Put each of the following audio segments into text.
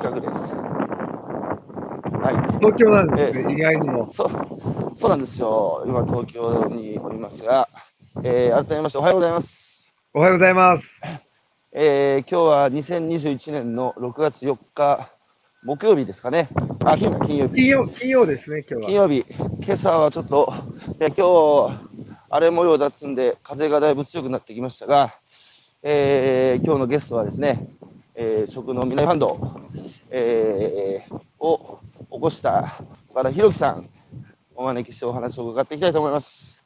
近くです。はい。東京なんですね、意外にも。そう、そうなんですよ。今、東京におりますが、えー、改めましておはようございます。おはようございます。えー、今日は2021年の6月4日、木曜日ですかね。あ、金金曜日。金曜金曜ですね、今日は。金曜日。今朝はちょっと、え今日、荒れ模様だっつんで、風がだいぶ強くなってきましたが、えー、今日のゲストはですね、えー、食の未来ファンド、えー、を起こした岡田博樹さん、お招きしてお話を伺っていきたいと思います。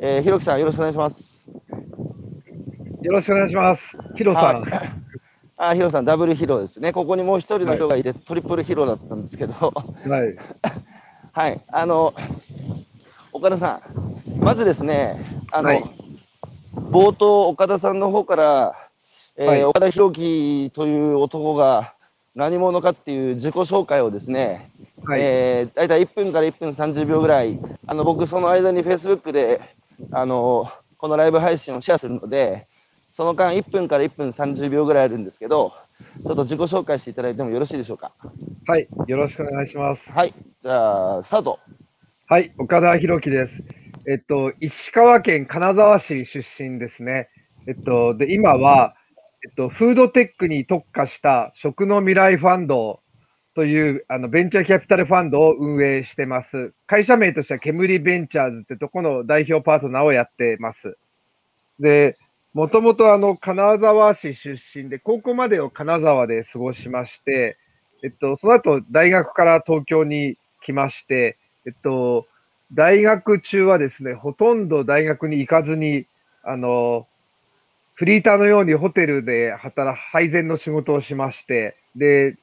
えー、博樹さん、よろしくお願いします。よろしくお願いします。ヒロさん。あ、ヒロさん、ダブルヒロですね。ここにもう一人の人がいて、はい、トリプルヒロだったんですけど。はい。はい、あの、岡田さん、まずですね、あの、はい、冒頭、岡田さんの方から、えーはい、岡田博樹という男が何者かっていう自己紹介をですね、はい、えー、大体1分から1分30秒ぐらい、あの僕、その間に Facebook であのこのライブ配信をシェアするので、その間1分から1分30秒ぐらいあるんですけど、ちょっと自己紹介していただいてもよろしいでしょうか？はい、よろしくお願いします。はい、じゃあ、スタート。はい、岡田博樹です。えっと、石川県金沢市出身ですね。えっと、で、今は、えっと、フードテックに特化した食の未来ファンドというあのベンチャーキャピタルファンドを運営してます。会社名としては煙ベンチャーズってとこの代表パートナーをやってます。で、もともとあの金沢市出身で、高校までを金沢で過ごしまして、えっと、その後大学から東京に来まして、えっと、大学中はですね、ほとんど大学に行かずに、あの、フリーターのようにホテルで働く配膳の仕事をしまして、で、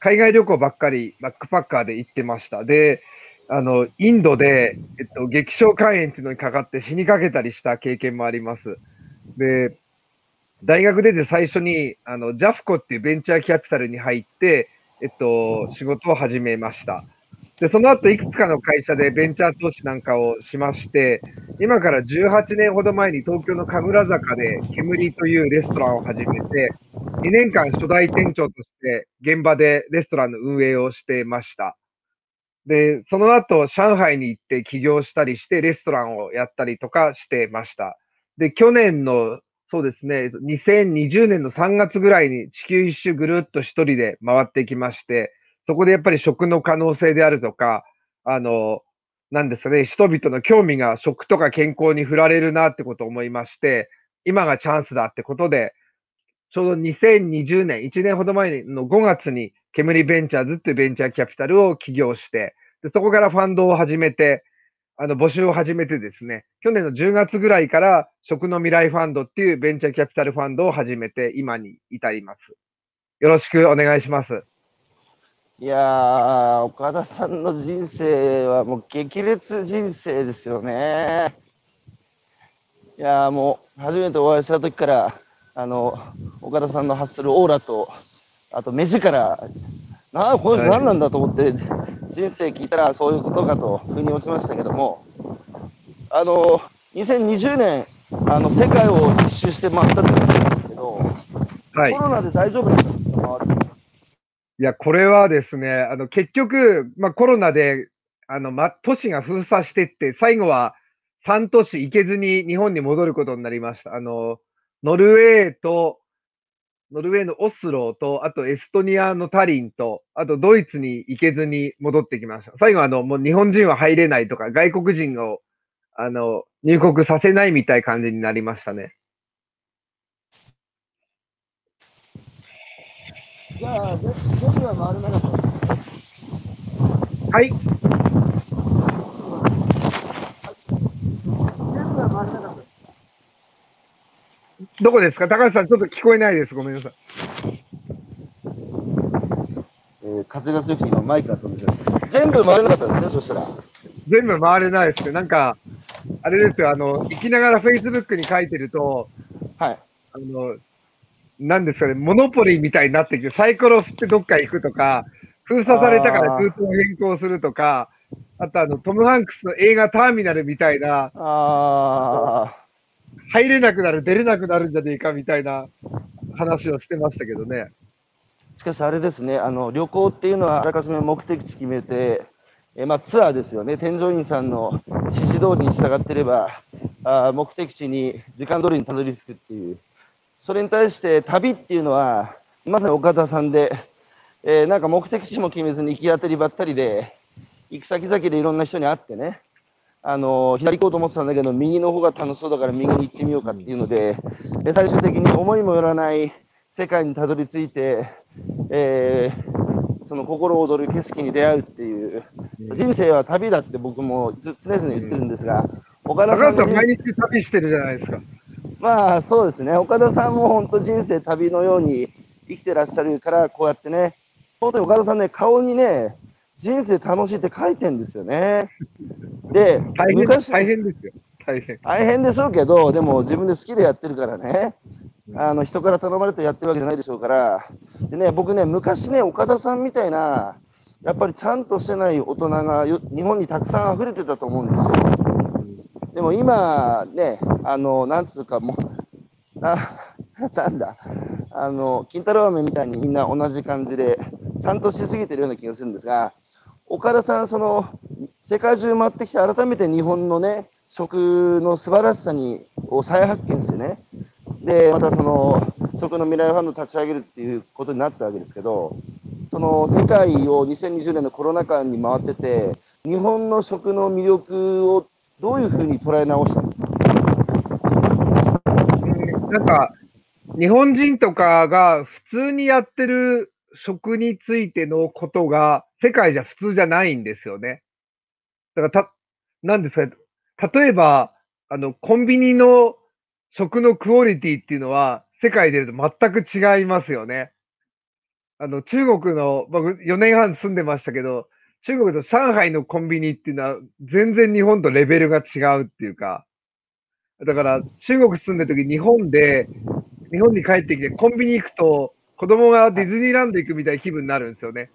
海外旅行ばっかりバックパッカーで行ってました。で、あの、インドで、えっと、激症肝炎っていうのにかかって死にかけたりした経験もあります。で、大学出て最初に、あの、ジャフコっていうベンチャーキャピタルに入って、えっと、仕事を始めました。で、その後いくつかの会社でベンチャー投資なんかをしまして、今から18年ほど前に東京の神楽坂で煙というレストランを始めて、2年間初代店長として現場でレストランの運営をしてました。で、その後上海に行って起業したりしてレストランをやったりとかしてました。で、去年のそうですね、2020年の3月ぐらいに地球一周ぐるっと一人で回ってきまして、そこでやっぱり食の可能性であるとか、あの、なんですかね、人々の興味が食とか健康に振られるなってことを思いまして、今がチャンスだってことで、ちょうど2020年、1年ほど前の5月に、煙ベンチャーズっていうベンチャーキャピタルを起業して、でそこからファンドを始めて、あの、募集を始めてですね、去年の10月ぐらいから食の未来ファンドっていうベンチャーキャピタルファンドを始めて、今に至ります。よろしくお願いします。いやー、岡田さんの人生はもう激烈人生ですよね。いやーもう初めてお会いした時から、あの、岡田さんの発するオーラと、あと目力、なあ、この人何なんだと思って、人生聞いたらそういうことかと、腑に落ちましたけども、あの、2020年、あの、世界を一周して回ったって言うんですけど、はい、コロナで大丈夫だったんですか、回るいや、これはですね、あの、結局、まあ、コロナで、あの、ま、都市が封鎖してって、最後は3都市行けずに日本に戻ることになりました。あの、ノルウェーと、ノルウェーのオスローと、あとエストニアのタリンと、あとドイツに行けずに戻ってきました。最後あの、もう日本人は入れないとか、外国人を、あの、入国させないみたい感じになりましたね。じゃあ、全部は回れなかったはい。どこですか？高橋さん、ちょっと聞こえないです。ごめんなさい。えー、風が強くて今マイクが飛んでる。全部回れなかったですね、そしたら。全部回れないですけど、なんか、あれですよ、あの、行きながらフェイスブックに書いてると、はい。あの、なんですかね、モノポリーみたいになってきて、サイコロ振ってどっか行くとか、封鎖されたからルー。トを変更するとか、あとあの、トム・ハンクスの映画ターミナルみたいな、入れなくなる、出れなくなるんじゃねえかみたいな話をしてましたけどね。しかしあれですね、あの旅行っていうのはあらかじめ目的地決めて、えまあ、ツアーですよね、添乗員さんの指示通りに従ってれば、あ目的地に時間通りにたどり着くっていう、それに対して旅っていうのは、まさに岡田さんで、えー、なんか目的地も決めずに行き当たりばったりで、行く先々でいろんな人に会ってね、あのー、左行こうと思ってたんだけど、右の方が楽しそうだから右に行ってみようかっていうので、で最終的に思いもよらない世界にたどり着いて、えー、その心躍る景色に出会うっていう、うん、人生は旅だって僕も常々言ってるんですが、うん、岡田さん毎日旅してるじゃないですか。まあそうですね、岡田さんも本当人生旅のように生きてらっしゃるから、こうやってね、本当に岡田さんね、顔にね、人生楽しいって書いてんですよね。で、大変昔大変ですよ。大変。大変でしょうけど、でも自分で好きでやってるからね、あの人から頼まれてやってるわけじゃないでしょうから、でね、僕ね、昔ね、岡田さんみたいな、やっぱりちゃんとしてない大人が日本にたくさん溢れてたと思うんですよ。でも今ね、あの、なんつうかもう、な、なんだ、あの、金太郎飴みたいにみんな同じ感じで、ちゃんとしすぎてるような気がするんですが、岡田さん、その、世界中回ってきて、改めて日本のね、食の素晴らしさにを再発見してね、で、またその、食の未来ファンド立ち上げるっていうことになったわけですけど、その世界を2020年のコロナ禍に回ってて、日本の食の魅力をどういうふうに捉え直したんですか？なんか、日本人とかが普通にやってる食についてのことが世界じゃ普通じゃないんですよね。だからた、なんですか、例えば、あの、コンビニの食のクオリティっていうのは世界で言うと全く違いますよね。あの、中国の、僕4年半住んでましたけど、中国と上海のコンビニっていうのは全然日本とレベルが違うっていうか、だから中国住んでる時日本で日本に帰ってきてコンビニ行くと、子供がディズニーランド行くみたいな気分になるんですよね。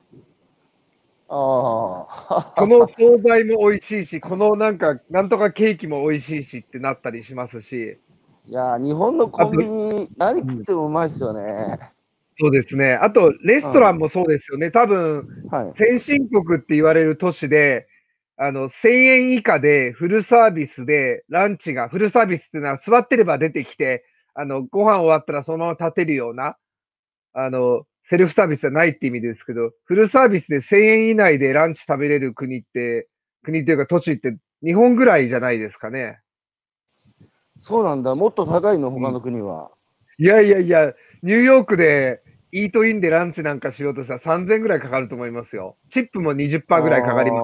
ああ。この惣菜も美味しいし、このなんか、なんとかケーキも美味しいしってなったりしますし。いや日本のコンビニ、何食ってもうまいですよね。そうですね。あと、レストランもそうですよね。多分、はい、先進国って言われる都市で、あの、1000円以下でフルサービスでランチが、フルサービスっていうのは座ってれば出てきて、あの、ご飯終わったらそのまま立てるような、あの、セルフサービスじゃないって意味ですけど、フルサービスで1000円以内でランチ食べれる国って、国というか都市って日本ぐらいじゃないですかね。そうなんだ。もっと高いの、他の国は。いやいやいや、ニューヨークでイートインでランチなんかしようとしたら3000ぐらいかかると思いますよ。チップも20%ぐらいかかりま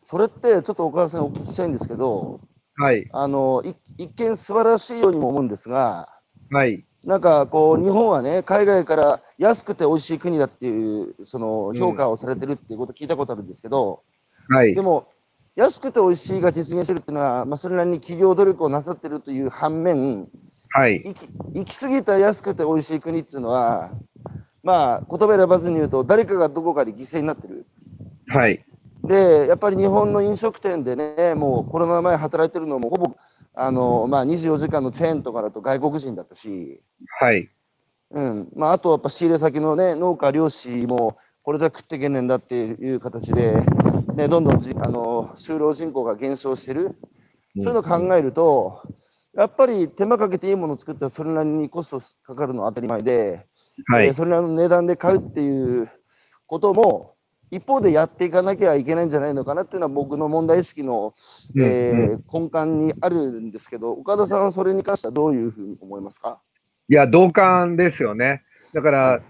すそれってちょっと岡田さんお聞きしたいんですけど、はい。あの、一見素晴らしいようにも思うんですが、はい。なんかこう、日本はね、海外から安くて美味しい国だっていう、その評価をされてるっていうこと聞いたことあるんですけど、はい。でも、安くて美味しいが実現してるっていうのは、まあ、それなりに企業努力をなさってるという反面、はい、行き行き過ぎた安くて美味しい国っていうのは、まあ、言葉選ばずに言うと、誰かがどこかで犠牲になってる。はい。で、やっぱり日本の飲食店でね、もうコロナ前働いてるのも、ほぼ、あの、まあ、24時間のチェーンとかだと外国人だったし、はい。うん。まあ、あとやっぱ仕入れ先のね、農家、漁師も、これじゃ食っていけねえんだっていう形で、ね、どんどんじあの就労人口が減少してる。そういうのを考えると、やっぱり手間かけていいものを作ったらそれなりにコストかかるのは当たり前で、はい、えー、それなりの値段で買うっていうことも、一方でやっていかなきゃいけないんじゃないのかなっていうのは僕の問題意識の、えー、根幹にあるんですけど、岡田さんはそれに関してはどういうふうに思いますか？いや、同感ですよね。だから、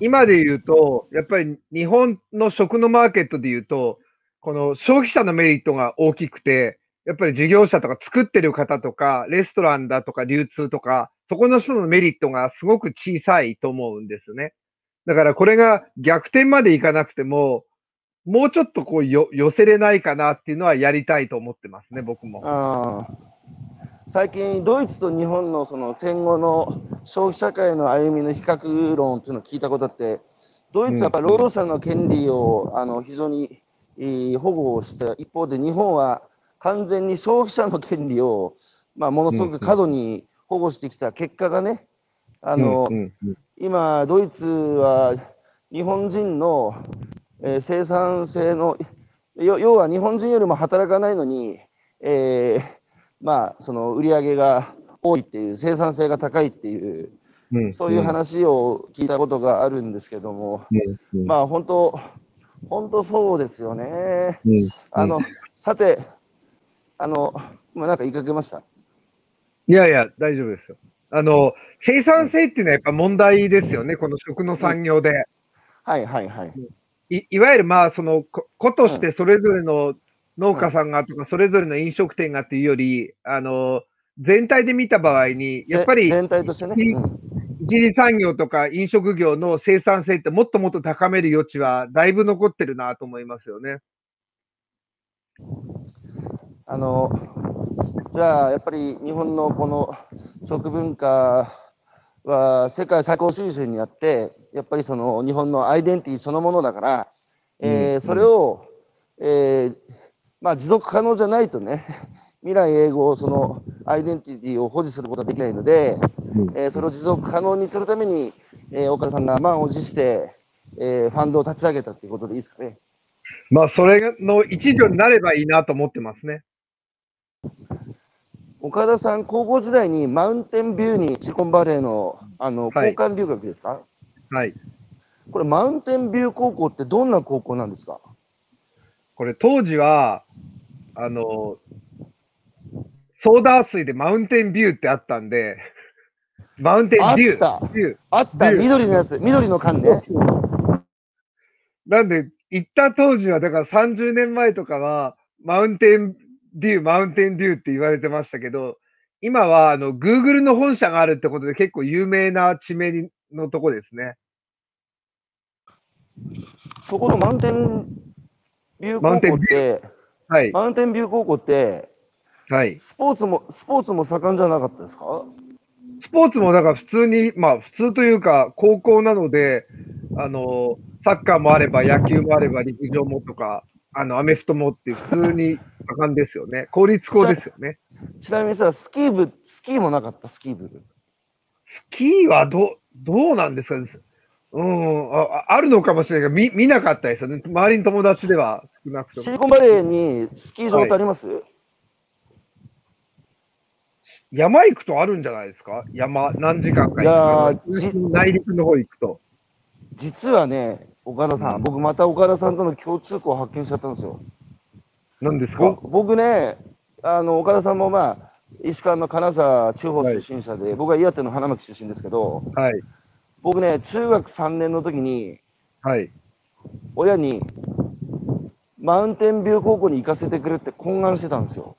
今で言うと、やっぱり日本の食のマーケットで言うと、この消費者のメリットが大きくて、やっぱり事業者とか作ってる方とか、レストランだとか流通とか、そこの人のメリットがすごく小さいと思うんですね。だからこれが逆転までいかなくても、もうちょっとこうよ寄せれないかなっていうのはやりたいと思ってますね、僕も。あ最近、ドイツと日本のその戦後の消費社会の歩みの比較論っていうのを聞いたことあって、ドイツはやっぱ労働者の権利をあの非常に保護をした一方で、日本は完全に消費者の権利を、まあ、ものすごく過度に保護してきた結果がね、あの、うんうんうん、今、ドイツは日本人の、えー、生産性の要は日本人よりも働かないのに、えー、まあその売り上げが多いっていう生産性が高いっていう、うん、そういう話を聞いたことがあるんですけども、うん、まあ本当本当そうですよね。うん、あのさてあの今なんか言いかけました？いやいや大丈夫ですよ。あの生産性っていうのはやっぱ問題ですよね、この食の産業で。はいはいはい。いいわゆるまあその子としてそれぞれの農家さんがとか、それぞれの飲食店がっていうより、あの全体で見た場合に、やっぱり全体としてね、一次産業とか飲食業の生産性ってもっともっと高める余地はだいぶ残ってるなと思いますよね。あのじゃあやっぱり日本のこの食文化は世界最高水準にあってやっぱりその日本のアイデンティティそのものだから、えー、それを、えー、まあ、持続可能じゃないとね未来英語そのアイデンティティを保持することはできないので、えー、それを持続可能にするために、え岡田さんが満を持して、えファンドを立ち上げたということでいいですかね。まあ、それの一助になればいいなと思ってますね。岡田さん、高校時代にマウンテンビューにシリコンバレーのあの交換留学ですか、はい。これ、マウンテンビュー高校ってどんな高校なんですか？これ、当時は、あの、ソーダ水でマウンテンビューってあったんで、マウンテンビュー。あった。あった。緑のやつ。緑の缶ね。なんで、行った当時は、だから30年前とかは、マウンテンデュー、マウンテンデューって言われてましたけど、今は、あの、Google の本社があるってことで結構有名な地名のとこですね。そこのマウンテンビュー高校って、はい、マウンテンビュー高校って、はい、スポーツも、スポーツも盛んじゃなかったですか？スポーツもだから普通に、まあ普通というか、高校なので、あの、サッカーもあれば、野球もあれば、陸上もとか、あの、アメフトもって普通に盛んですよね。公立校ですよね。ちなみにさ、スキー部、スキーもなかった、スキー部。スキーはど、どうなんですかうんあ、あるのかもしれないけど、見見なかったですよね。周りに友達では少なくとも。シリコンバレーにスキー場ってあります、はい、山行くとあるんじゃないですか？山、何時間か行く内陸の方行くと。実はね、岡田さん、僕また岡田さんとの共通項を発見しちゃったんですよ。何ですか？僕ね、あの岡田さんもまあ、石川の金沢地方出身者で、はい、僕は岩手の花巻出身ですけど、はい、僕ね、中学3年の時に、はい、親に、マウンテンビュー高校に行かせてくれって懇願してたんですよ。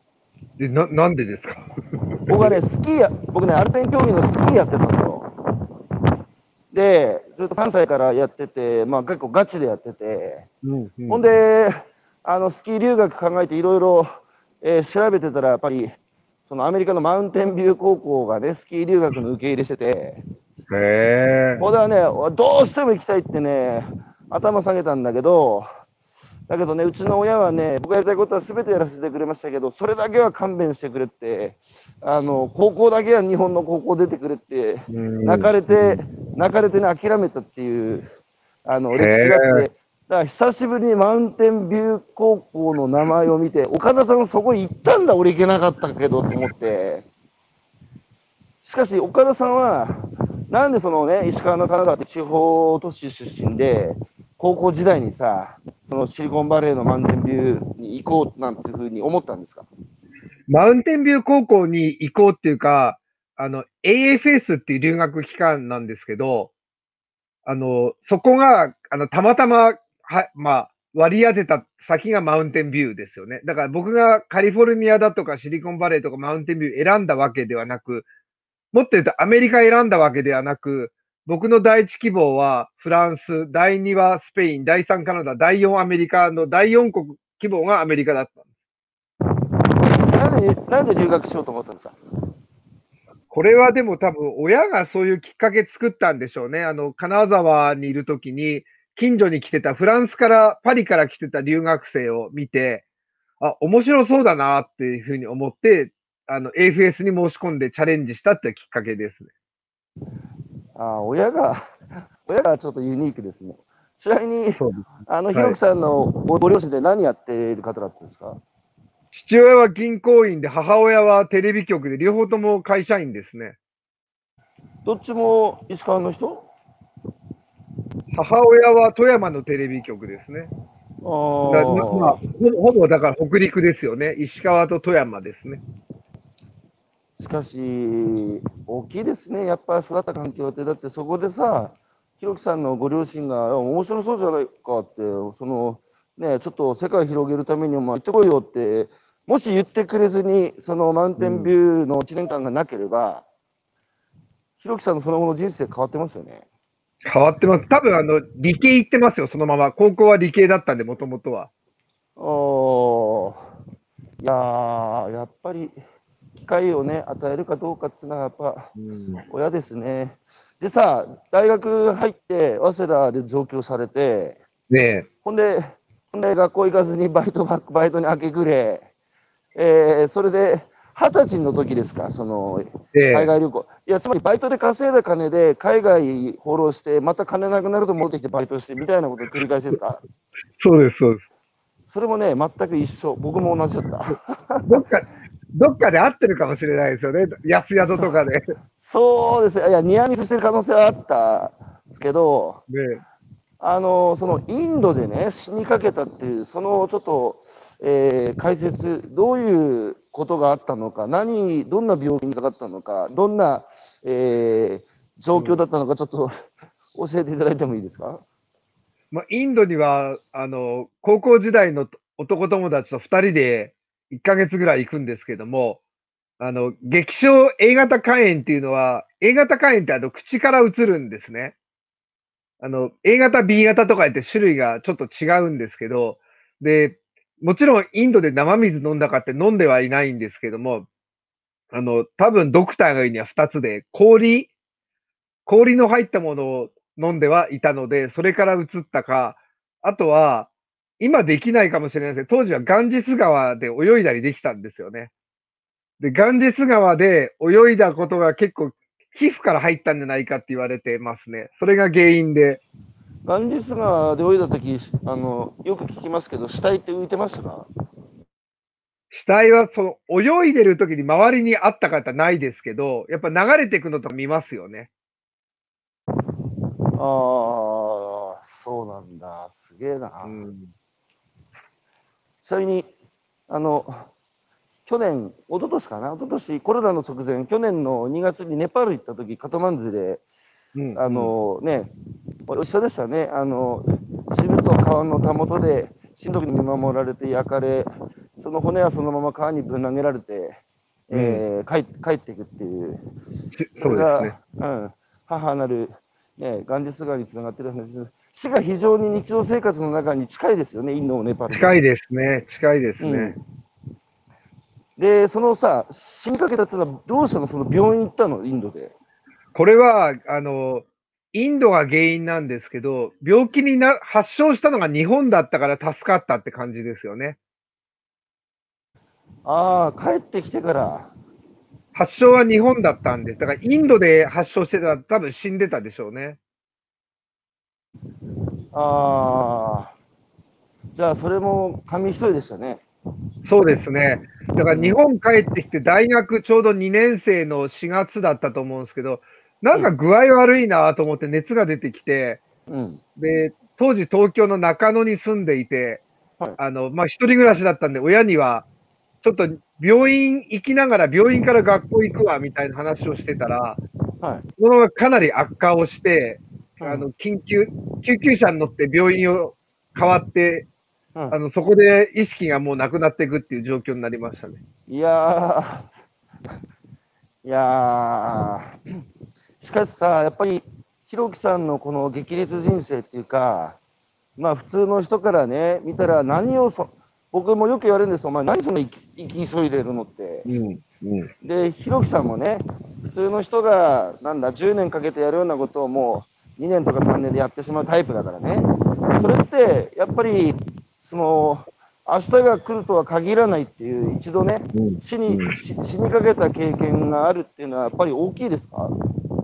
でななんでですか？僕はね、スキーや、僕ね、アルペン競技のスキーやってたんですよ。で、ずっと3歳からやってて、まあ結構ガチでやってて、うんうん、ほんで、あのスキー留学考えていろいろ調べてたら、やっぱり、そのアメリカのマウンテンビュー高校がね、スキー留学の受け入れしてて、へこれはね、どうしても行きたいってね、頭下げたんだけど、だけどね、うちの親はね、僕がやりたいことは全てやらせてくれましたけど、それだけは勘弁してくれって、あの高校だけは日本の高校出てくれって、泣かれて、泣かれてね、諦めたっていうあの歴史があって、だから久しぶりにマウンテンビュー高校の名前を見て、岡田さんそこ行ったんだ、俺行けなかったけどと思って、しかし岡田さんは、なんでそのね、石川の金沢って地方都市出身で、高校時代にさ、そのシリコンバレーのマウンテンビューに行こうなんていうふうに思ったんですか？マウンテンビュー高校に行こうっていうか、あの、AFS っていう留学機関なんですけど、あの、そこが、あの、たまたま、は、まあ、割り当てた先がマウンテンビューですよね。だから僕がカリフォルニアだとかシリコンバレーとかマウンテンビュー選んだわけではなく、もっと言うとアメリカ選んだわけではなく、僕の第一希望はフランス、第2はスペイン、第3カナダ、第4アメリカの第4国希望がアメリカだったんです。なんで、なんで留学しようと思ったんですか？これはでも多分親がそういうきっかけ作ったんでしょうね。あの、金沢にいるときに、近所に来てた、フランスから、パリから来てた留学生を見て、あ、面白そうだなっていうふうに思って、あの、AFS に申し込んでチャレンジしたってきっかけですね。あ親が、親がちょっとユニークですね。ちなみに、あの、ひろきさんのご両親で何やっている方だったんですか、父親は銀行員で、母親はテレビ局で、両方とも会社員ですね。どっちも石川の人？母親は富山のテレビ局ですね。あまあ、ほぼだから北陸ですよね。石川と富山ですね。しかし、大きいですね。やっぱり育った環境って、だってそこでさ、ひろきさんのご両親が面白そうじゃないかって、その、ね、ちょっと世界広げるためにも行ってこいよって、もし言ってくれずに、そのマウンテンビューの1年間がなければ、ひろきさんのその後の人生変わってますよね。変わってます。多分あの、理系行ってますよ、そのまま。高校は理系だったんで、もともとは。おいやー、やっぱり、機会をね、与えるかどうかっていうのは、やっぱ、親ですね。でさ、大学入って、早稲田で上京されて、ねほんで、ほんで学校行かずにバイトババイトに明け暮れ、えー、それで、二十歳の時ですか、その、海外旅行。いや、つまりバイトで稼いだ金で海外放浪して、また金なくなると戻ってきてバイトしてみたいなこと繰り返しですか？そうです、そうです。それもね、全く一緒。僕も同じだった。どっか、どっかで合ってるかもしれないですよね。安宿とかで。そうですいや、ニアミスしてる可能性はあったんですけど、ね、あの、そのインドでね、死にかけたっていう、そのちょっと、えー、解説、どういうことがあったのか、何、どんな病気にかかったのか、どんな、えー、状況だったのか、ちょっと 教えていただいてもいいですか？まあ、インドには、あの、高校時代の男友達と2人で1ヶ月ぐらい行くんですけども、あの、激症 A 型肝炎っていうのは、A 型肝炎ってあの、口から移るんですね。あの、A 型、B 型とか言って種類がちょっと違うんですけど、で、もちろんインドで生水飲んだかって飲んではいないんですけども、あの、多分ドクターが言うには2つで、氷、氷の入ったものを飲んではいたので、それから移ったか、あとは、今できないかもしれないですけど、当時はガンジス川で泳いだりできたんですよね。で、ガンジス川で泳いだことが結構皮膚から入ったんじゃないかって言われてますね。それが原因で。ガンジス川で泳いだとき、あの、よく聞きますけど、死体って浮いてましたか？死体は、その、泳いでるときに周りにあった方ないですけど、やっぱ流れていくのとか見ますよね。ああ、そうなんだ。すげえな。うん、ちなみに、あの、去年、一昨年かな、一昨年コロナの直前、去年の2月にネパール行った時カトマンズで、うん、あのね、一緒でしたね。あの、渋と川のたもとで、親族に見守られて焼かれ、その骨はそのまま川にぶん投げられて、うん、えー、帰帰っていくっていう。それが、ね、うん、母なる、ね、ガンジス川につながってる話です。死が非常に日常生活の中に近いですよね、インド、ネパール。近いですね、近いですね。うんで、そのさ、死にかけたっていうのは、どうしたの？その病院行ったの？インドで。これは、あの、インドが原因なんですけど、病気にな、発症したのが日本だったから助かったって感じですよね。ああ、帰ってきてから。発症は日本だったんです。だからインドで発症してたら多分死んでたでしょうね。ああ。じゃあそれも紙一重でしたね。そうですね。だから日本帰ってきて大学ちょうど2年生の4月だったと思うんですけど、なんか具合悪いなと思って熱が出てきて、うん、で、当時東京の中野に住んでいて、はい、あの、まあ、一人暮らしだったんで、親には、ちょっと病院行きながら病院から学校行くわ、みたいな話をしてたら、はい、そのままかなり悪化をして、あの、緊急、救急車に乗って病院を変わって、うん、あの、そこで意識がもうなくなっていくっていう状況になりましたね。いやー、いやー、しかしさ、やっぱり、ひろきさんのこの激烈人生っていうか、まあ普通の人からね、見たら何をそ、僕もよく言われるんですお前何そんな生き急いでるのって。うんうん、で、ひろきさんもね、普通の人が、なんだ、10年かけてやるようなことをもう2年とか3年でやってしまうタイプだからね。それって、やっぱり、その、明日が来るとは限らないっていう、一度ね、死に、死にかけた経験があるっていうのは、やっぱり大きいですか？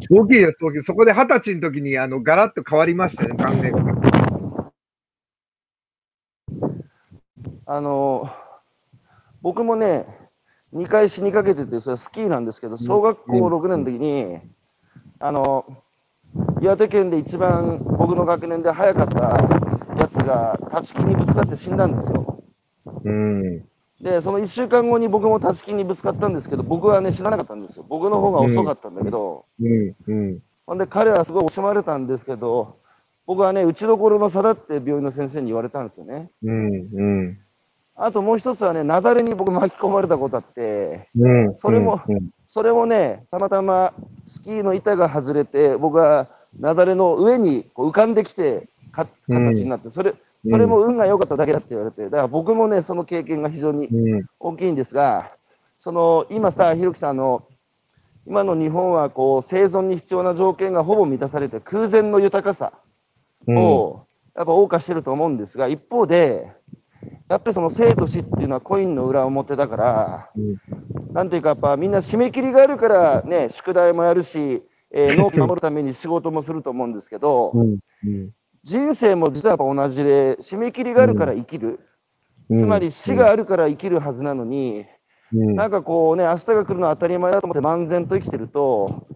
大きいです、大きい。そこで二十歳の時に、あの、ガラッと変わりましたね、考えが。あの、僕もね、2回死にかけてて、それスキーなんですけど、小学校6年の時に、あの、岩手県で一番僕の学年で早かったやつが立ち木にぶつかって死んだんですよ。うん、で、その1週間後に僕も立ち木にぶつかったんですけど、僕はね、死ななかったんですよ。僕の方が遅かったんだけど、うん。うん、ほんで彼はすごい惜しまれたんですけど、僕はね、打ちどころの差だって病院の先生に言われたんですよね。うん。うん。あともう一つはね、雪崩に僕巻き込まれたことあって、うん、それも、うん、それもね、たまたまスキーの板が外れて、僕は雪崩の上にこう浮かんできてか、形になって、それ、それも運が良かっただけだって言われて、だから僕もね、その経験が非常に大きいんですが、その今さ、ひろきさんの、今の日本はこう生存に必要な条件がほぼ満たされて、空前の豊かさをやっぱ謳歌してると思うんですが、一方で、やっぱりその生と死っていうのはコインの裏表だから、うん、なんていうかやっぱみんな締め切りがあるからね、宿題もやるし、えー、納期守るために仕事もすると思うんですけど、うん。うん、人生も実はやっぱ同じで、締め切りがあるから生きる。つまり死があるから生きるはずなのに、なんかこうね、明日が来るのは当たり前だと思って漫然と生きてると、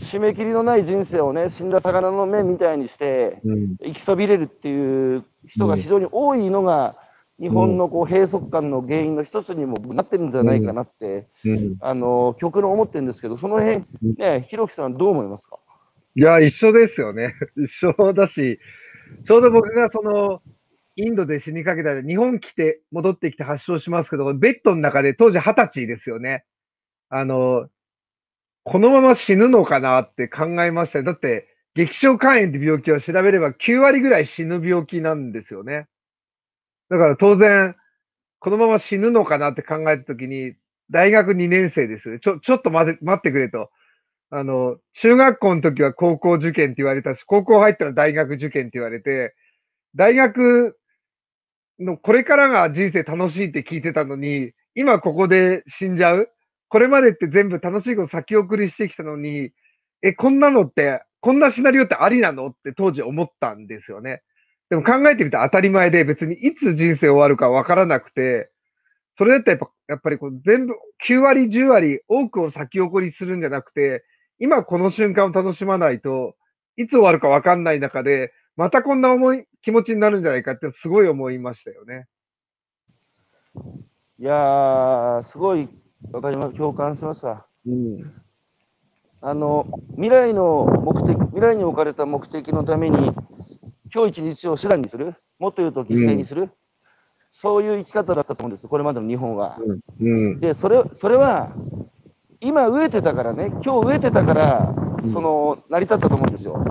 締め切りのない人生をね、死んだ魚の目みたいにして、生きそびれるっていう人が非常に多いのが、日本のこう閉塞感の原因の一つにもなってるんじゃないかなって、うん、あの極論思ってるんですけど、その辺ね、ひろきさん、どう思いますか？いや、一緒ですよね。一緒だし、ちょうど僕がその、インドで死にかけたら、日本来て、戻ってきて発症しますけど、ベッドの中で当時二十歳ですよね。あの、このまま死ぬのかなって考えましただって、激症肝炎って病気は調べれば9割ぐらい死ぬ病気なんですよね。だから当然、このまま死ぬのかなって考えたときに、大学2年生です。ちょ、ちょっと待って、待ってくれと。あの、中学校の時は高校受験って言われたし、高校入ったら大学受験って言われて、大学のこれからが人生楽しいって聞いてたのに、今ここで死んじゃう？これまでって全部楽しいこと先送りしてきたのに、え、こんなのって、こんなシナリオってありなの？って当時思ったんですよね。でも考えてみたら当たり前で別にいつ人生終わるかわからなくて、それだったらやっぱやっぱりこう全部9割、10割多くを先送りするんじゃなくて、今この瞬間を楽しまないといつ終わるかわかんない中で、またこんな重い気持ちになるんじゃないかってすごい思いましたよね。いやー、すごいわかります。共感しました。うん、あの未来の目的、未来に置かれた目的のために今日一日を手段にする、もっと言うと犠牲にする、うん、そういう生き方だったと思うんです、これまでの日本は。うん、でそれそれは、今飢えてたからね、今日飢えてたから、その成り立ったと思うんですよ。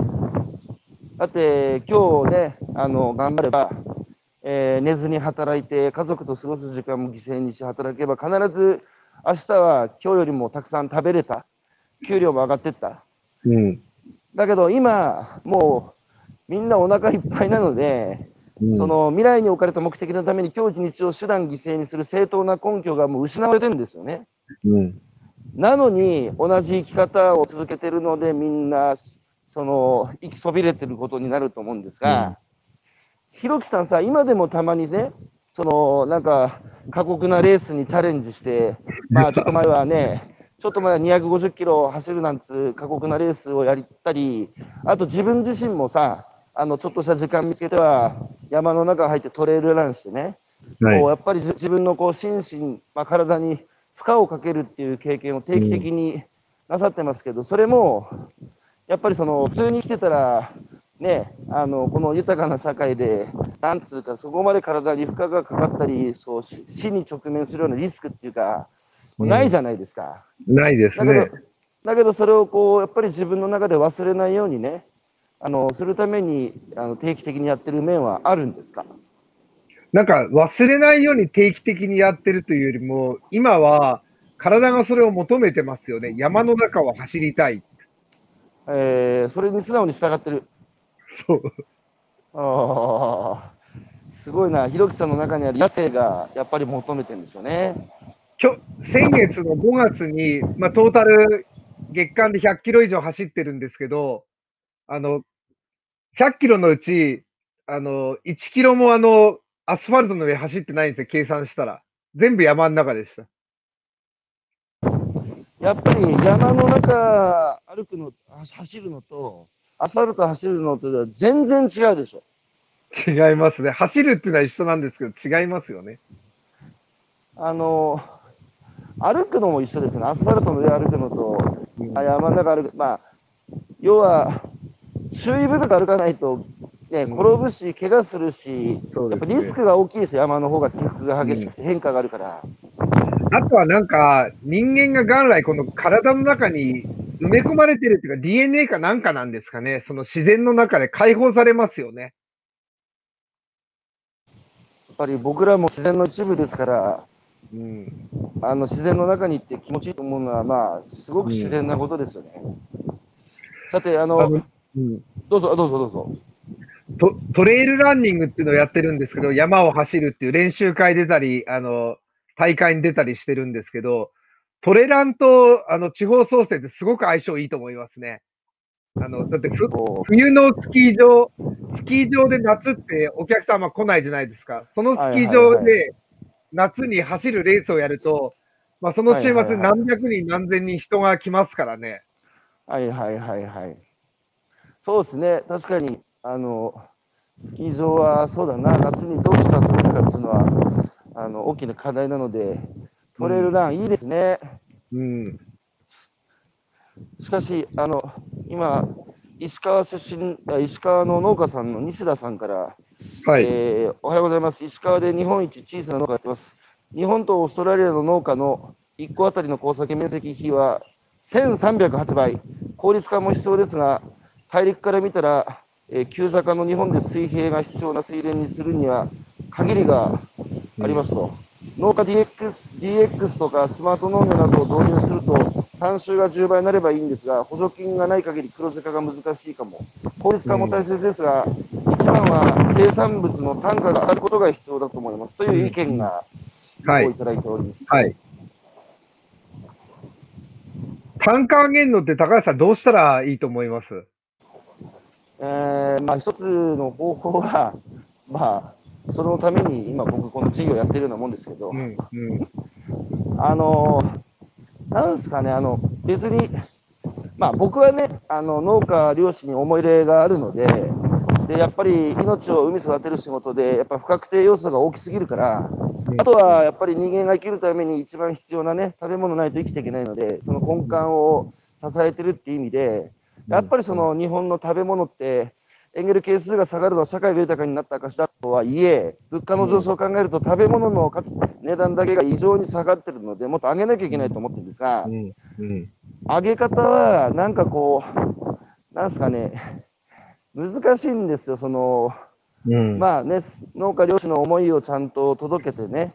だって、今日ね、あの頑張れば、えー、寝ずに働いて、家族と過ごす時間も犠牲にして働けば、必ず明日は今日よりもたくさん食べれた、給料も上がってった。うん、だけど今、もうみんなお腹いっぱいなので、うん、その未来に置かれた目的のために今日一日を手段犠牲にする正当な根拠がもう失われてるんですよね。うん、なのに同じ生き方を続けてるのでみんなその生きそびれてることになると思うんですが、ひろきさんさ今でもたまにねそのなんか過酷なレースにチャレンジしてまあ ちょっと前はねちょっとまだ250キロ走るなんつ過酷なレースをやったりあと自分自身もさあのちょっとした時間見つけては山の中入ってトレイルランしてね、はい、こうやっぱり自分のこう心身、まあ、体に負荷をかけるっていう経験を定期的になさってますけど、それもやっぱりその普通に生きてたらね、あのこの豊かな社会で、なんつうか、そこまで体に負荷がかかったり、そう死に直面するようなリスクっていうか、ないじゃないですか。うん、ないですね。だけど、それをこうやっぱり自分の中で忘れないようにね、あのするためにあの定期的にやってる面はあるんですか？なんか忘れないように定期的にやってるというよりも、今は体がそれを求めてますよね。山の中を走りたい。えー、それに素直に従ってる。そう。ああ、すごいな。ひろきさんの中にある野生がやっぱり求めてるんですよね。きょ先月の5月に、まあ、トータル月間で100キロ以上走ってるんですけど、あの、100キロのうち、あの、1キロもあの、アスファルトの上走ってないんですよ、計算したら。全部山の中でした。やっぱり山の中歩くの、走るのと、アスファルト走るのと全然違うでしょ。違いますね。走るっていうのは一緒なんですけど、違いますよね。あの、歩くのも一緒ですね。アスファルトの上歩くのと、うん、山の中歩く。まあ、要は、注意深く歩かないと、ね、転ぶし、怪我するし、ね、やっぱリスクが大きいですよ。山の方が起伏が激しくて変化があるから。あとはなんか、人間が元来この体の中に埋め込まれてるっていうか DNA かなんかなんですかね。その自然の中で解放されますよね。やっぱり僕らも自然の一部ですから、うん、あの自然の中に行って気持ちいいと思うのは、まあ、すごく自然なことですよね。うん、さて、あの、あのうん、どうぞ、どうぞ、どうぞ。トトレイルランニングっていうのをやってるんですけど、山を走るっていう練習会出たり、あの、大会に出たりしてるんですけど、トレランとあの地方創生ってすごく相性いいと思いますね。あの、だってふ、冬のスキー場、スキー場で夏ってお客様来ないじゃないですか。そのスキー場で夏に走るレースをやると、まあ、その週末何百人何千人人が来ますからね。はいはいはいはい。そうですね。確かに、あの、スキー場はそうだな、夏にどうして集めるかっていうのは、あの、大きな課題なので、トレイルラン、いいですね。うん。しかし、あの、今、石川出身、石川の農家さんの西田さんから、はい、えー、おはようございます。石川で日本一小さな農家やってます。日本とオーストラリアの農家の1個あたりの耕作面積比は1308倍。効率化も必要ですが、大陸から見たら、えー、急坂の日本で水平が必要な水田にするには限りがありますと。農家 DX, DX とかスマート農業などを導入すると、単収が10倍になればいいんですが、補助金がない限り黒字化が難しいかも。効率化も大切ですが、一番は生産物の単価が上がることが必要だと思いますという意見が、はい、いただいております。はい単価上げるのって高橋さんどうしたらいいと思います？えー、まあ一つの方法は、まあ、そのために今僕この事業やってるようなもんですけど、うんうん、あのなんですかね、あの、別に、まあ僕はね、あの、農家、漁師に思い入れがあるので、で、やっぱり命を海育てる仕事で、やっぱ不確定要素が大きすぎるから、あとはやっぱり人間が生きるために一番必要なね、食べ物ないと生きていけないので、その根幹を支えてるっていう意味で、やっぱりその日本の食べ物って、エンゲル係数が下がるのは社会が豊かになった証だとはいえ、物価の上昇を考えると食べ物の値段だけが異常に下がってるので、もっと上げなきゃいけないと思ってるんですが、うん。うん、上げ方はなんかこう、なんすかね、難しいんですよ、その、うん、まあね、農家漁師の思いをちゃんと届けてね、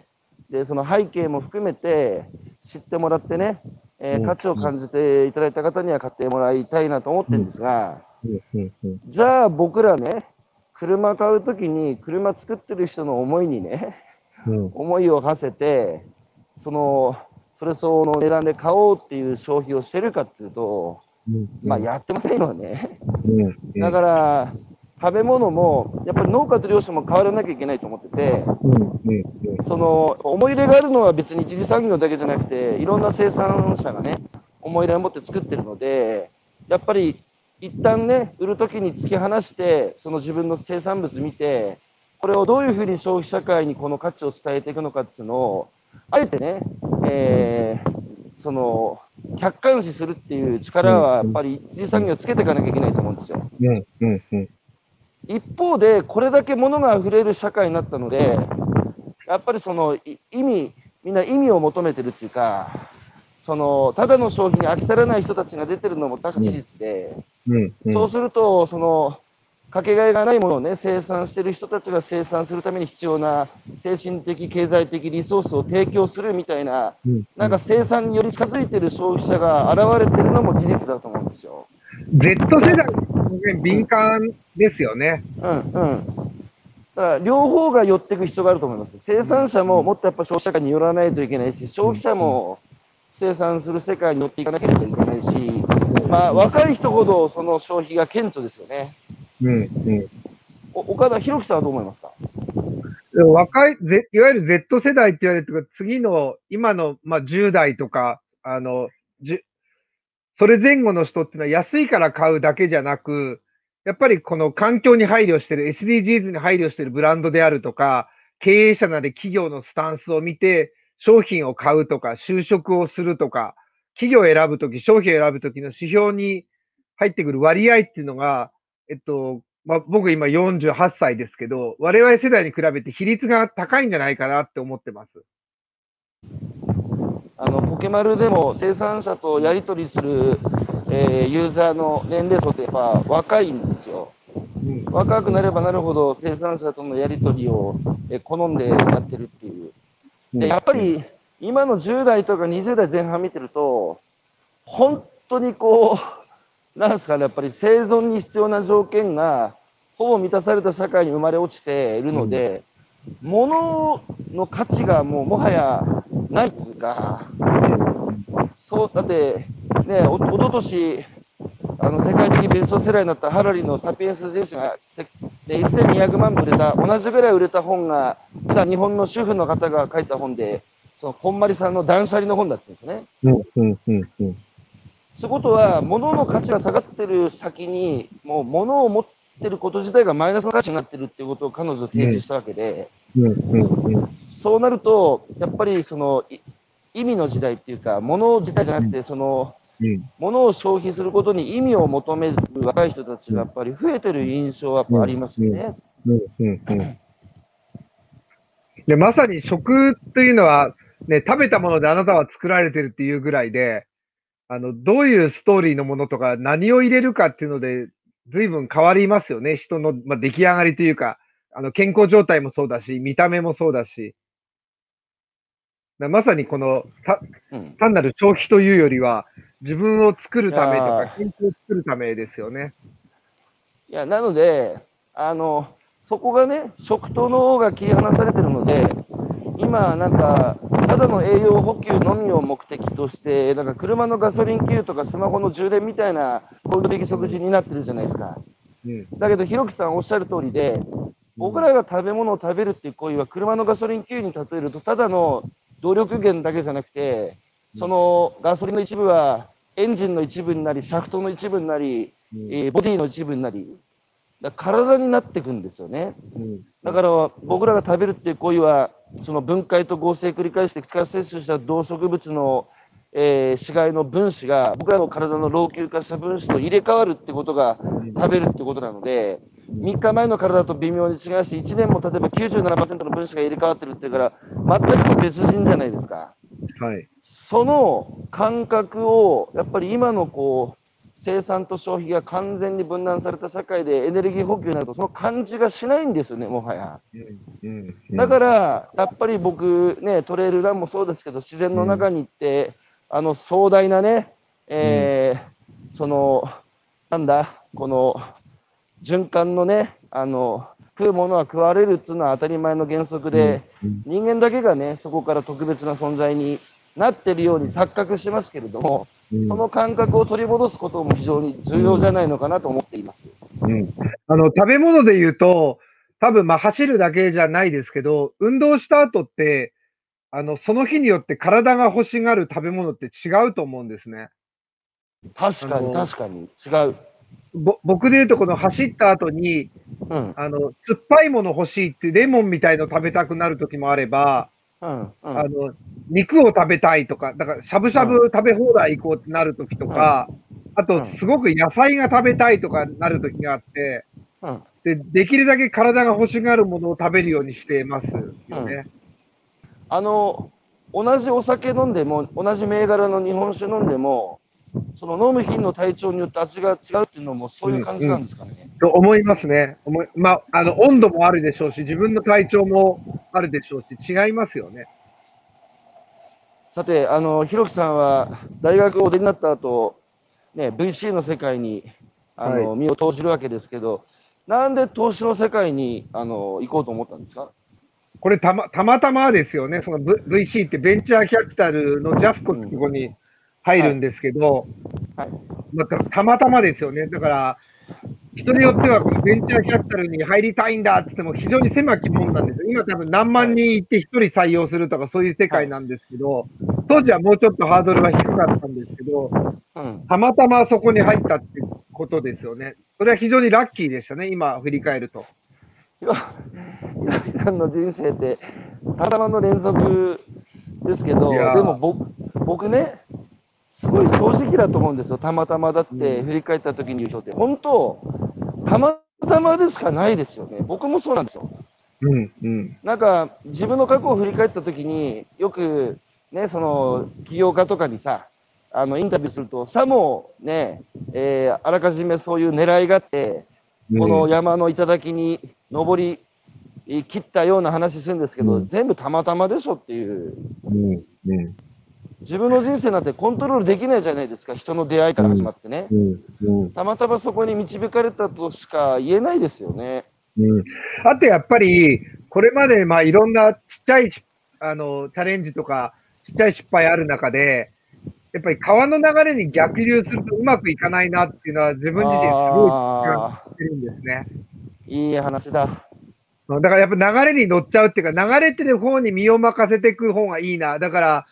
でその背景も含めて知ってもらってね、えー、価値を感じていただいた方には買ってもらいたいなと思ってるんですが、じゃあ僕らね、車買うときに車作ってる人の思いにね、うん、思いを馳せて、その、それ相応の値段で買おうっていう消費をしてるかっていうと、うん、まあやってませんよね。だから、食べ物も、やっぱり農家と漁師も変わらなきゃいけないと思ってて、その、思い入れがあるのは別に一次産業だけじゃなくて、いろんな生産者がね、思い入れを持って作ってるので、やっぱり一旦ね、売るときに突き放して、その自分の生産物見て、これをどういうふうに消費社会にこの価値を伝えていくのかっていうのを、あえてね、えー、その、客観視するっていう力は、やっぱり一次産業をつけていかなきゃいけないと思うんですよ。うんうんうん、一方で、これだけ物が溢れる社会になったので、やっぱりその意味、みんな意味を求めてるっていうか、そのただの消費に飽き足らない人たちが出てるのも確か事実で、うんうん、そうすると、そのかけがえがないものを、ね、生産している人たちが生産するために必要な精神的、経済的リソースを提供するみたいな、うん、なんか生産により近づいている消費者が現れてるのも事実だと思うんですよ。Z 世代、敏感ですよね。うんうん。だから両方が寄っていく必要があると思います。生産者ももっとやっぱ消費者がに寄らないといけないし、消費者も生産する世界に乗っていかなければいけないし、まあ、若い人ほどその消費が顕著ですよね。うんうん岡田博樹さんはどう思いますか？若い、いわゆる Z 世代って言われるとか、次の、今の、まあ、10代とか、あの、それ前後の人っていうのは安いから買うだけじゃなく、やっぱりこの環境に配慮してる、SDGs に配慮してるブランドであるとか、経営者なり企業のスタンスを見て、商品を買うとか、就職をするとか、企業を選ぶとき、商品を選ぶときの指標に入ってくる割合っていうのが、えっと、まあ、僕今48歳ですけど、我々世代に比べて比率が高いんじゃないかなって思ってます。あのポケマルでも生産者とやり取りする、えー、ユーザーの年齢層ってやっぱ若いんですよ。うん、若くなればなるほど生産者とのやり取りを、え好んでやってるっていう。でやっぱり今の10代とか20代前半見てると、本当にこう、なんですかね、やっぱり生存に必要な条件がほぼ満たされた社会に生まれ落ちているので、うん、物の価値がもうもはやないっつうか、そう、だって、ね、おおととし、あの世界的ベストセラーになったハラリのサピエンス全史が1200万部売れた、同じぐらい売れた本が、普段日本の主婦の方が書いた本で、そのこんまりさんの断捨離の本だったんですね。うんうんうんうん。そういうことは、物の価値が下がってる先に、もう物を持ってること自体がマイナスの価値になってるっていうことを彼女提示したわけで、そうなると、やっぱりその意味の時代っていうか、物自体じゃなくて、その、うん、物を消費することに意味を求める若い人たちがやっぱり増えてる印象はやっぱありますよね。でまさに食というのは、ね、食べたものであなたは作られてるっていうぐらいで、あの、どういうストーリーのものとか何を入れるかっていうので、随分変わりますよね。人の、まあ、出来上がりというか、あの、健康状態もそうだし、見た目もそうだし。まさにこの、単なる消費というよりは、自分を作るためとか、健康を作るためですよね。いや、なので、あの、そこがね、食との方が切り離されてるので、今、なんか、ただの栄養補給のみを目的として、なんか車のガソリン給とかスマホの充電みたいな行動的食事になってるじゃないですか。うん、だけど、ひろきさんおっしゃる通りで、僕らが食べ物を食べるっていう行為は、車のガソリン給に例えると、ただの動力源だけじゃなくて、そのガソリンの一部はエンジンの一部になり、シャフトの一部になり、えー、ボディの一部になり、だ体になっていくんですよね。だから僕らが食べるっていう行為は、その分解と合成繰り返して力摂取した動植物の、えー、死骸の分子が僕らの体の老朽化した分子と入れ替わるってことが食べるってことなので、3日前の体と微妙に違うし、1年も例えば97%の分子が入れ替わってるっていうから、全く別人じゃないですか。はい、その感覚を、やっぱり今のこう生産と消費が完全に分断された社会でエネルギー補給になると、その感じがしないんですよね、もはや。だから、やっぱり僕、ね、トレイルランもそうですけど、自然の中に行って、あの壮大なね、えー、その、なんだ、この循環のね、あの食うものは食われるっていうのは当たり前の原則で、人間だけがね、そこから特別な存在になってるように錯覚しますけれども、その感覚を取り戻すことも非常に重要じゃないのかなと思っています。うん、あの食べ物で言うと、多分まあ走るだけじゃないですけど、運動した後って、あのその日によって体が欲しがる食べ物って違うと思うんですね。確かに、確かに、違う。ぼ僕で言うと、この走った後に、うん、あの、酸っぱいもの欲しいって、レモンみたいの食べたくなる時もあれば、うんうん、あの、肉を食べたいとか、だから、しゃぶしゃぶ食べ放題行こうってなる時とか、あと、すごく野菜が食べたいとかなる時があって、で、できるだけ体が欲しがるものを食べるようにしてますよね。あの、同じお酒飲んでも、同じ銘柄の日本酒飲んでも、その飲む品の体調によって味が違うっていうのもそういう感じなんですかね。うんうん、と思いますね。思いまあ、あの温度もあるでしょうし、自分の体調もあるでしょうし、違いますよね。さて、あの、ひろきさんは大学をお出になった後、ね、VC の世界にあの、はい、身を投じるわけですけど、なんで投資の世界にあの行こうと思ったんですか？これたまたまたまですよね、その、v、VC ってベンチャーキャピタルのジャフコってとこに入るんですけど、はい、はいまあ、たまたまですよね。だから、人によってはこのベンチャーキャピタルに入りたいんだって言っても非常に狭きもんなんですよ。今多分何万人いって1人採用するとかそういう世界なんですけど、当時はもうちょっとハードルは低かったんですけど、たまたまそこに入ったってことですよね。それは非常にラッキーでしたね、今振り返ると。ひろひさんの人生ってたまたまの連続ですけど、でも僕僕ね、すごい正直だと思うんですよ、たまたまだって振り返った時に言う人って、本当、たまたまでしかないですよね、僕もそうなんですよ。うんうん、なんか自分の過去を振り返った時によくねその起業家とかにさあのインタビューするとさもね、えー、あらかじめそういう狙いがあって、この山の頂に登り切ったような話するんですけど、うん、全部たまたまでしょっていう、うんうん、自分の人生なんてコントロールできないじゃないですか、人の出会いから始まってね。たまたまそこに導かれたとしか言えないですよね。うん、あとやっぱり、これまでまあいろんなちっちゃいあのチャレンジとか、ちっちゃい失敗ある中で、やっぱり川の流れに逆流するとうまくいかないなっていうのは、自分自身すごい感じてるんですね。いい話だ。だからやっぱ流れに乗っちゃうっていうか、流れてる方に身を任せていく方がいいな。だから、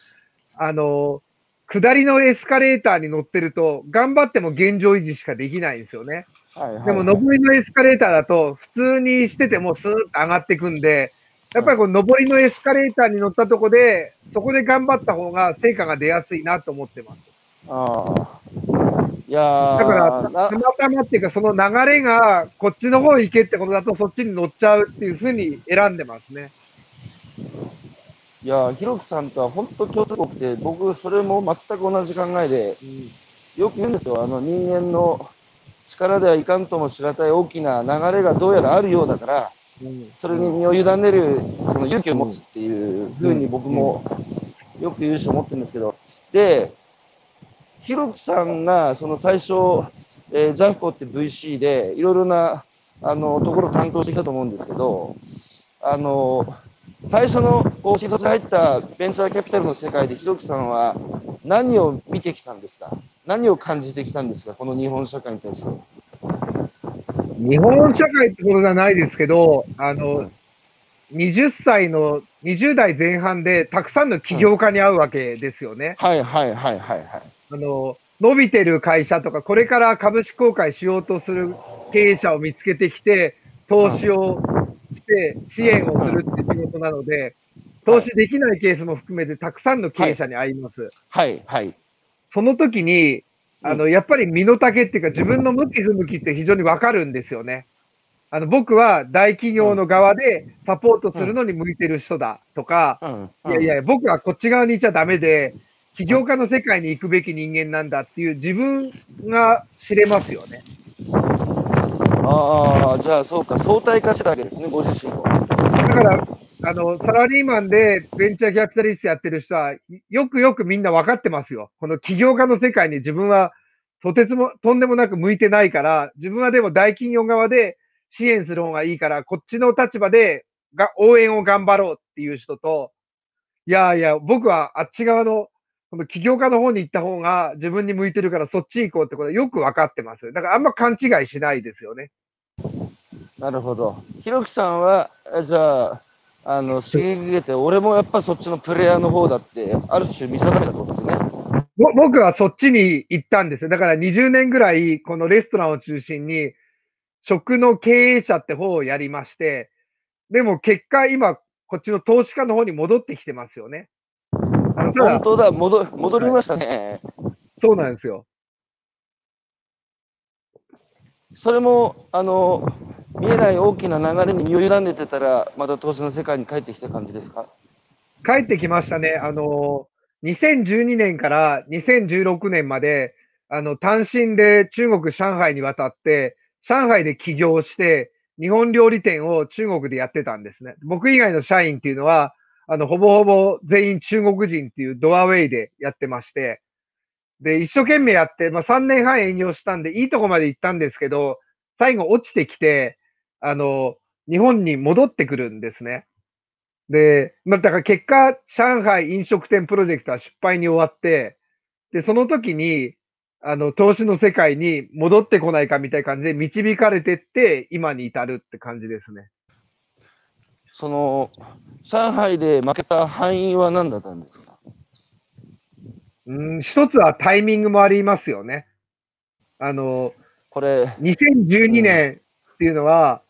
あの、下りのエスカレーターに乗ってると、頑張っても現状維持しかできないんですよね。はいはいはい、でも、上りのエスカレーターだと、普通にしててもスーッと上がっていくんで、やっぱりこの上りのエスカレーターに乗ったとこで、そこで頑張った方が成果が出やすいなと思ってます。ああ。いやだから、たまたまっていうか、その流れがこっちの方行けってことだと、そっちに乗っちゃうっていうふうに選んでますね。いや、ひろきさんとは本当共通国で、僕、それも全く同じ考えで、うん、よく言うんですよ、あの人間の力ではいかんともしがたい大きな流れがどうやらあるようだから、うん、それに身を委ねるその勇気を持つっていうふうに僕もよく言うし思ってるんですけど、で、ひろきさんがその最初、えー、ジャンコって VC でいろいろなあのところを担当してきたと思うんですけど、あの最初の新卒で入ったベンチャーキャピタルの世界で、ひろきさんは何を見てきたんですか？何を感じてきたんですか？この日本社会に対して。日本社会ってことじゃないですけど、あの、20歳の、20代前半でたくさんの起業家に会うわけですよね。うん、はいはいはいはいはい。あの、伸びてる会社とか、これから株式公開しようとする経営者を見つけてきて、投資をして支援をするって仕事なので、投資できないケースも含めてたくさんの経営者に会います。はい、はい。その時に、あの、やっぱり身の丈っていうか自分の向き不向きって非常にわかるんですよね。あの、僕は大企業の側でサポートするのに向いてる人だとか、いやいや、僕はこっち側にいちゃダメで、起業家の世界に行くべき人間なんだっていう自分が知れますよね。ああ、じゃあそうか、相対化したわけですね、ご自身を。だから、あの、サラリーマンでベンチャーキャピタリストやってる人は、よくよくみんな分かってますよ。この起業家の世界に自分はとてつも、とんでもなく向いてないから、自分はでも大企業側で支援する方がいいから、こっちの立場でが応援を頑張ろうっていう人と、いやいや、僕はあっち側のこの起業家の方に行った方が自分に向いてるからそっち行こうってことはよく分かってます。だからあんま勘違いしないですよね。なるほど。ひろきさんは、じゃあ、あの、刺激受けて、俺もやっぱそっちのプレイヤーの方だって、ある種見定めたことですね。僕はそっちに行ったんですよ。だから20年ぐらい、このレストランを中心に、食の経営者って方をやりまして、でも結果今、こっちの投資家の方に戻ってきてますよね。本当だ、戻戻りましたね。そうなんですよ。それも、あの、見えない大きな流れに身を委ねてたら、また投資の世界に帰ってきた感じですか？帰ってきましたね。あの、2012年から2016年まで、あの、単身で中国、上海に渡って、上海で起業して、日本料理店を中国でやってたんですね。僕以外の社員っていうのは、あの、ほぼほぼ全員中国人っていうドアウェイでやってまして、で、一生懸命やって、まあ3年半営業したんで、いいとこまで行ったんですけど、最後落ちてきて、あの、日本に戻ってくるんですね。で、まあ、だから結果、上海飲食店プロジェクトは失敗に終わって、で、その時に、あの、投資の世界に戻ってこないかみたいな感じで導かれてって、今に至るって感じですね。その、上海で負けた範囲は何だったんですか？うん、一つはタイミングもありますよね。あの、これ、2012年っていうのは、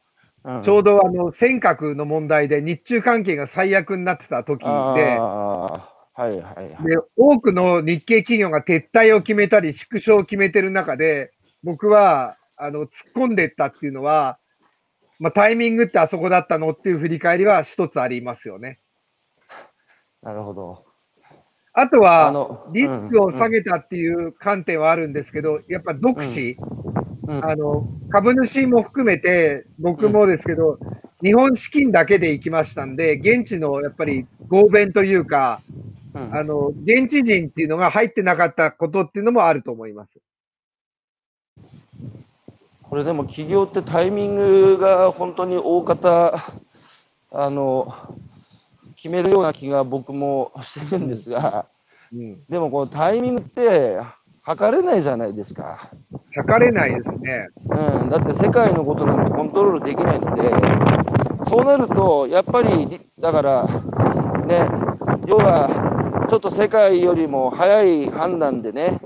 うん、ちょうどあの、尖閣の問題で日中関係が最悪になってた時で、はいはい、で、多くの日系企業が撤退を決めたり、縮小を決めてる中で、僕は、あの、突っ込んでったっていうのは、まあ、タイミングってあそこだったのっていう振り返りは一つありますよね。なるほど。あとは、リスクを下げたっていう観点はあるんですけど、やっぱ独自、うん、あの、株主も含めて、僕もですけど、日本資金だけで行きましたんで、現地のやっぱり合弁というか、あの、現地人っていうのが入ってなかったことっていうのもあると思います。これでも企業ってタイミングが本当に大方、あの、決めるような気が僕もしてるんですが、うん、でもこのタイミングって測れないじゃないですか。測れないですね。うん、だって世界のことなんてコントロールできないので、そうなると、やっぱり、だから、ね、要は、ちょっと世界よりも早い判断でね、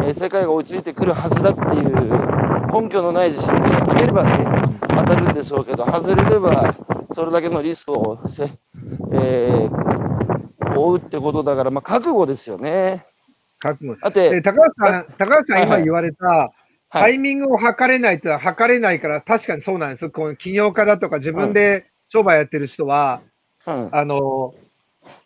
えー、世界が追いついてくるはずだっていう根拠のない自信がつければね、当たるんでしょうけど、外れれば、それだけのリスクをせ、えー、負うってことだから、まあ、覚悟ですよね。覚悟。だって、高橋さん、高橋さん今言われた、はい。タイミングを測れないって測れないから、確かにそうなんです。この起業家だとか自分で商売やってる人は、うん、あの、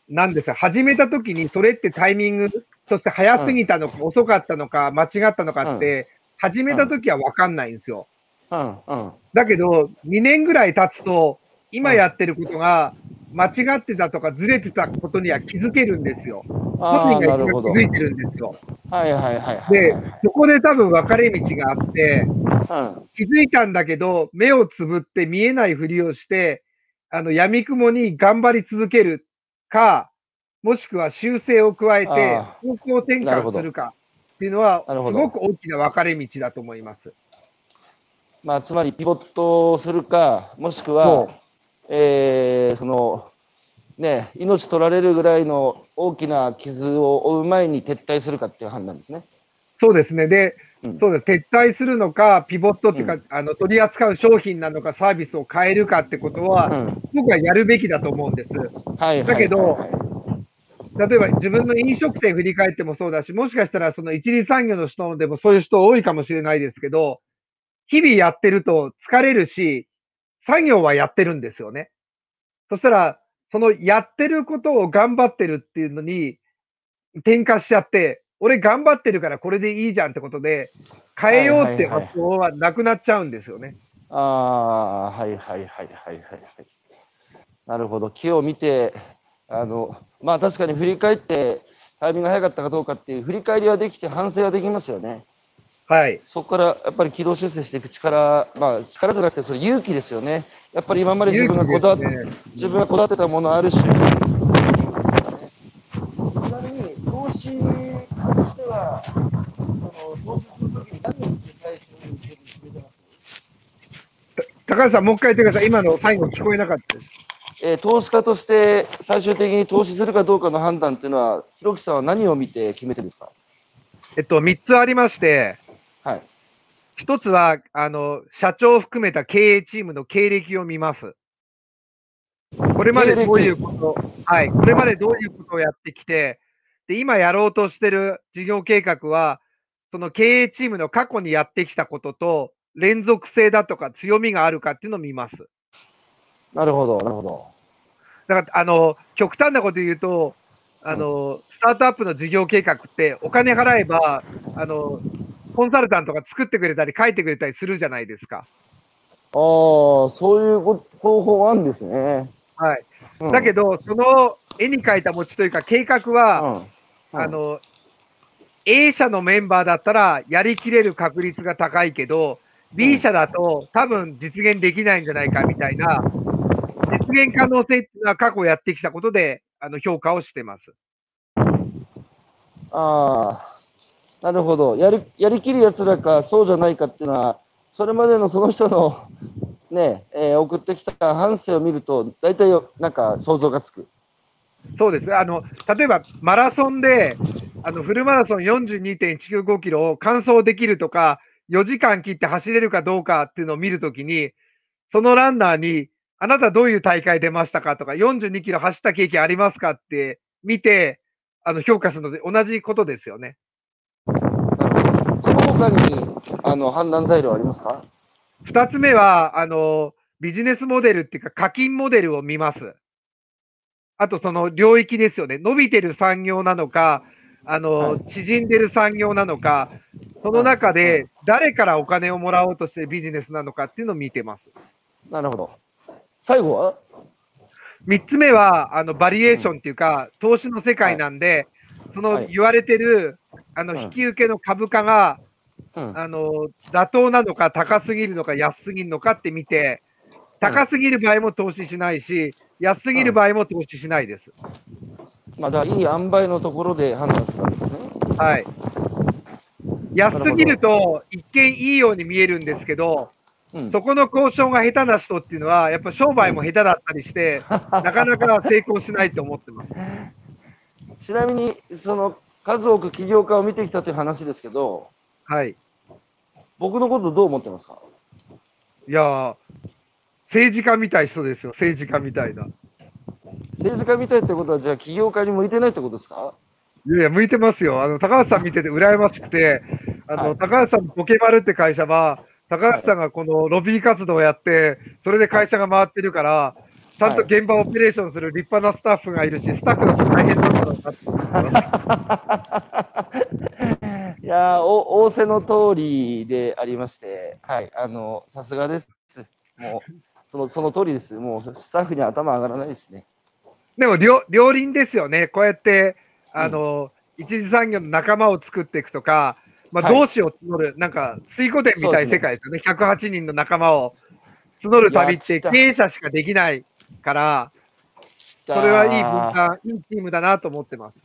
なんです始めた時にそれってタイミング、そして早すぎたのか、遅かったのか、間違ったのかって、始めた時は分かんないんですよ。だけど、2年ぐらい経つと、今やってることが間違ってたとかずれてたことには気づけるんですよ。本人が気づいてるんですよ。はいはいはい、で、そこで多分分かれ道があって、気づいたんだけど、目をつぶって見えないふりをして、あの、闇雲に頑張り続けるか、もしくは修正を加えて方向転換するかっていうのは、すごく大きな分かれ道だと思います。まあ、つまりピボットをするか、もしくは、えー、その、ね、命取られるぐらいの大きな傷を負う前に撤退するかっていう判断ですね。そうですね。で、うん、そうです。撤退するのか、ピボットっていうか、うん、あの、取り扱う商品なのか、サービスを変えるかってことは、うん、僕はやるべきだと思うんです。はい。だけど、例えば自分の飲食店振り返ってもそうだし、もしかしたらその一次産業の人でもそういう人多いかもしれないですけど、日々やってると疲れるし、作業はやってるんですよね。そしたら、そのやってることを頑張ってるっていうのに転化しちゃって、俺頑張ってるからこれでいいじゃんってことで、変えようって発想はなくなっちゃうんですよね。ああ、はいはいはいはいはいはい。なるほど。木を見て、あの、まあ確かに振り返って、タイミングが早かったかどうかっていう振り返りはできて、反省はできますよね。はい。そこからやっぱり軌道修正していく力、まあ力じゃなくて、それ勇気ですよね。やっぱり今まで自分がこだわって、ね、自分がこだわってたものあるし。ちなみに、投資としては、その投資するときに何を最初に決めてます高橋さん、もう一回言ってください。今の最後聞こえなかったです。えー、投資家として最終的に投資するかどうかの判断っていうのは、ひろきさんは何を見て決めてるんですか？えっと、3つありまして、はい。1つは、あの、社長を含めた経営チームの経歴を見ます。これまでどういうこと、はい、これまでどういうことをやってきて、で、今やろうとしてる事業計画は、その経営チームの過去にやってきたことと、連続性だとか強みがあるかっていうのを見ます。なるほど、なるほど。だから、あの、極端なこと言うと、あの、スタートアップの事業計画って、お金払えば、あの、コンサルタントが作ってくれたり、書いてくれたりするじゃないですか。ああ、そういう方法あるんですね。はい。うん、だけど、その絵に描いた餅というか、計画は、うん、あの、A 社のメンバーだったら、やりきれる確率が高いけど、B 社だと多分実現できないんじゃないかみたいな、実現可能性っていうのは過去やってきたことで、あの評価をしてます。ああ、なるほど。やり、やりきるやつらか、そうじゃないかっていうのは、それまでのその人のね、えー、送ってきた反省を見ると、大体なんか想像がつく。そうですあの例えばマラソンで、あのフルマラソン42.195キロを完走できるとか、4時間切って走れるかどうかっていうのを見るときに、そのランナーに、あなたどういう大会出ましたかとか、42キロ走った経験ありますかって見て、あの評価するので、同じことですよね。その他にあの判断材料ありますか？2つ目はあの、ビジネスモデルっていうか、課金モデルを見ます。あと、その領域ですよね。伸びてる産業なのか、あの、はい、縮んでる産業なのか、その中で誰からお金をもらおうとしてビジネスなのかっていうのを見てます。なるほど。最後は？3つ目は、あの、バリエーションっていうか、投資の世界なんで、その言われてる、あの、引き受けの株価が、あの、妥当なのか、高すぎるのか、安すぎるのかって見て、高すぎる場合も投資しないし、安すぎる場合も投資しないです。まあ、だいい塩梅のところで判断するわけですね。はい。安すぎると、一見いいように見えるんですけど、そこの交渉が下手な人っていうのは、やっぱ商売も下手だったりして、なかなか成功しないと思ってます。ちなみに、その数多く起業家を見てきたという話ですけど、はい。僕のことどう思ってますか？いや政治家みたい人ですよ、政治家みたいな。政治家みたいってことは、じゃあ起業家に向いてないってことですか？いやいや、向いてますよ。あの、高橋さん見てて羨ましくて、あの、はい、高橋さんのポケマルって会社は、高橋さんがこのロビー活動をやって、それで会社が回ってるから、ちゃんと現場オペレーションする立派なスタッフがいるし、スタッフだと大変なんだろうなって いやお仰せの通りでありまして、はい、あのさすがです。もうそのその通りです。もうスタッフに頭上がらないですね。でも両、両輪ですよね。こうやって、あの、うん、一次産業の仲間を作っていくとか、まあ、同志を募る、はい、なんか、水湖伝みたいな世界ですよね。ね。108人の仲間を募る旅って経営者しかできないから、それはいい分担、いいチームだなと思ってます。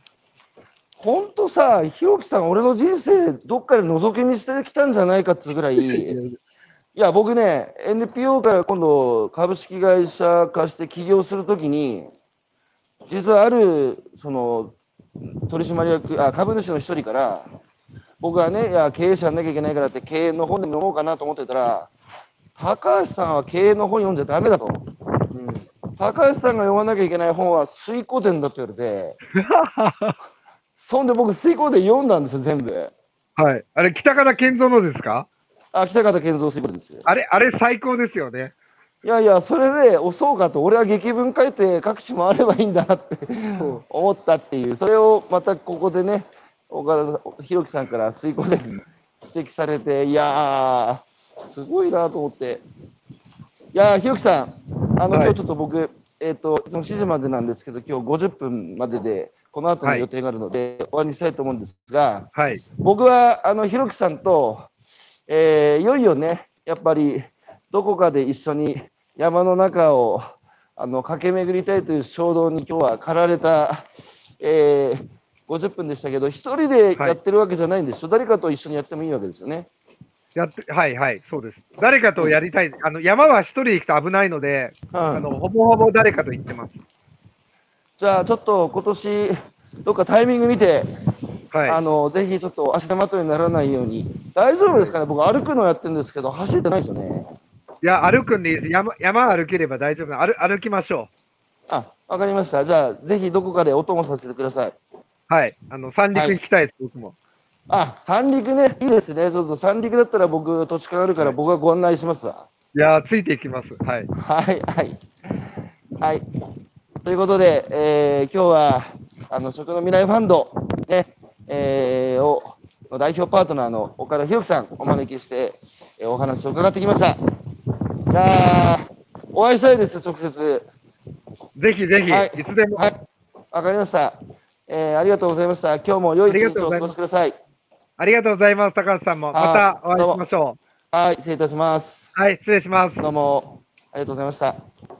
本当さ、ひろきさん、俺の人生、どっかで覗き見してきたんじゃないかっていうぐらい、いや、僕ね、NPO から今度、株式会社化して起業するときに、実はある、その、取締役、あ、株主の一人から、僕はね、いや、経営者になきゃいけないからって経営の本で読もうかなと思ってたら、高橋さんは経営の本読んじゃダメだと。うん、高橋さんが読まなきゃいけない本は水古伝だって言われて、そんで僕、水古伝読んだんですよ、全部。はい。あれ、北方健三のですか？あ、北方健三水古伝ですよ。あれ、あれ最高ですよね。いやいや、それで、おそうかと、俺は劇文書いて各地回ればいいんだなって思ったっていう、それをまたここでね、岡田弘樹さんから水耕で指摘されて、いやー、すごいなと思って。いやー、弘樹さん、あの、はい、今日ちょっと僕、えっ、ー、と、いつも7時までなんですけど、今日50分までで、この後の予定があるので、はい、終わりにしたいと思うんですが、はい、僕は、あの、弘樹さんと、えー、いよいよね、やっぱり、どこかで一緒に山の中を、あの、駆け巡りたいという衝動に今日は駆られた、えー、50分でしたけど、一人でやってるわけじゃないんですよ、はい、誰かと一緒にやってもいいわけですよね。やってはいはい、そうです。誰かとやりたい、あの山は一人で行くと危ないので、うん、あのほぼほぼ誰かと行ってます。じゃあ、ちょっと今年どっかタイミング見て、はい、あのぜひちょっと足手まといにならないように、大丈夫ですかね、僕、歩くのやってるんですけど、走ってないですよね。いや、歩くんでいいです。山山歩ければ大丈夫歩歩きましょう。あ、わかりました。じゃあ、ぜひどこかでお供させてください。はい。あの、三陸行きたいです、はい、僕も。あ、三陸ね。いいですね。ちょっと三陸だったら僕、土地勘あるから僕がご案内しますわ。いやついていきます。はい。はい、はい。はい。ということで、えー、今日は、あの、食の未来ファンド、ね、えー、を、代表パートナーの岡田博樹さんお招きして、えー、お話を伺ってきました。じゃあ、お会いしたいです、直接。ぜひぜひ、はい、いつでも。はい。わかりました。えー、ありがとうございました。今日も良い一日をお過ごしください。ありがとうございます。高橋さんも。またお会いしましょう。はい、失礼いたします。はい、失礼します。どうも、ありがとうございました。